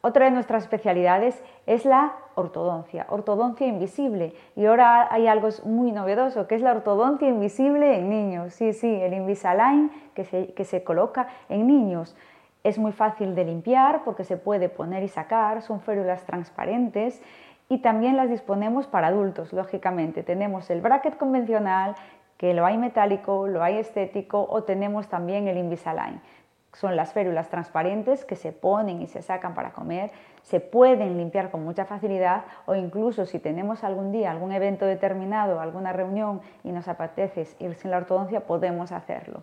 Otra de nuestras especialidades es la ortodoncia, ortodoncia invisible. Y ahora hay algo muy novedoso, que es la ortodoncia invisible en niños. Sí, sí, el Invisalign que se, que se coloca en niños. Es muy fácil de limpiar porque se puede poner y sacar, son férulas transparentes y también las disponemos para adultos, lógicamente. Tenemos el bracket convencional, que lo hay metálico, lo hay estético o tenemos también el Invisalign son las férulas transparentes que se ponen y se sacan para comer, se pueden limpiar con mucha facilidad o incluso si tenemos algún día algún evento determinado, alguna reunión y nos apetece ir sin la ortodoncia, podemos hacerlo.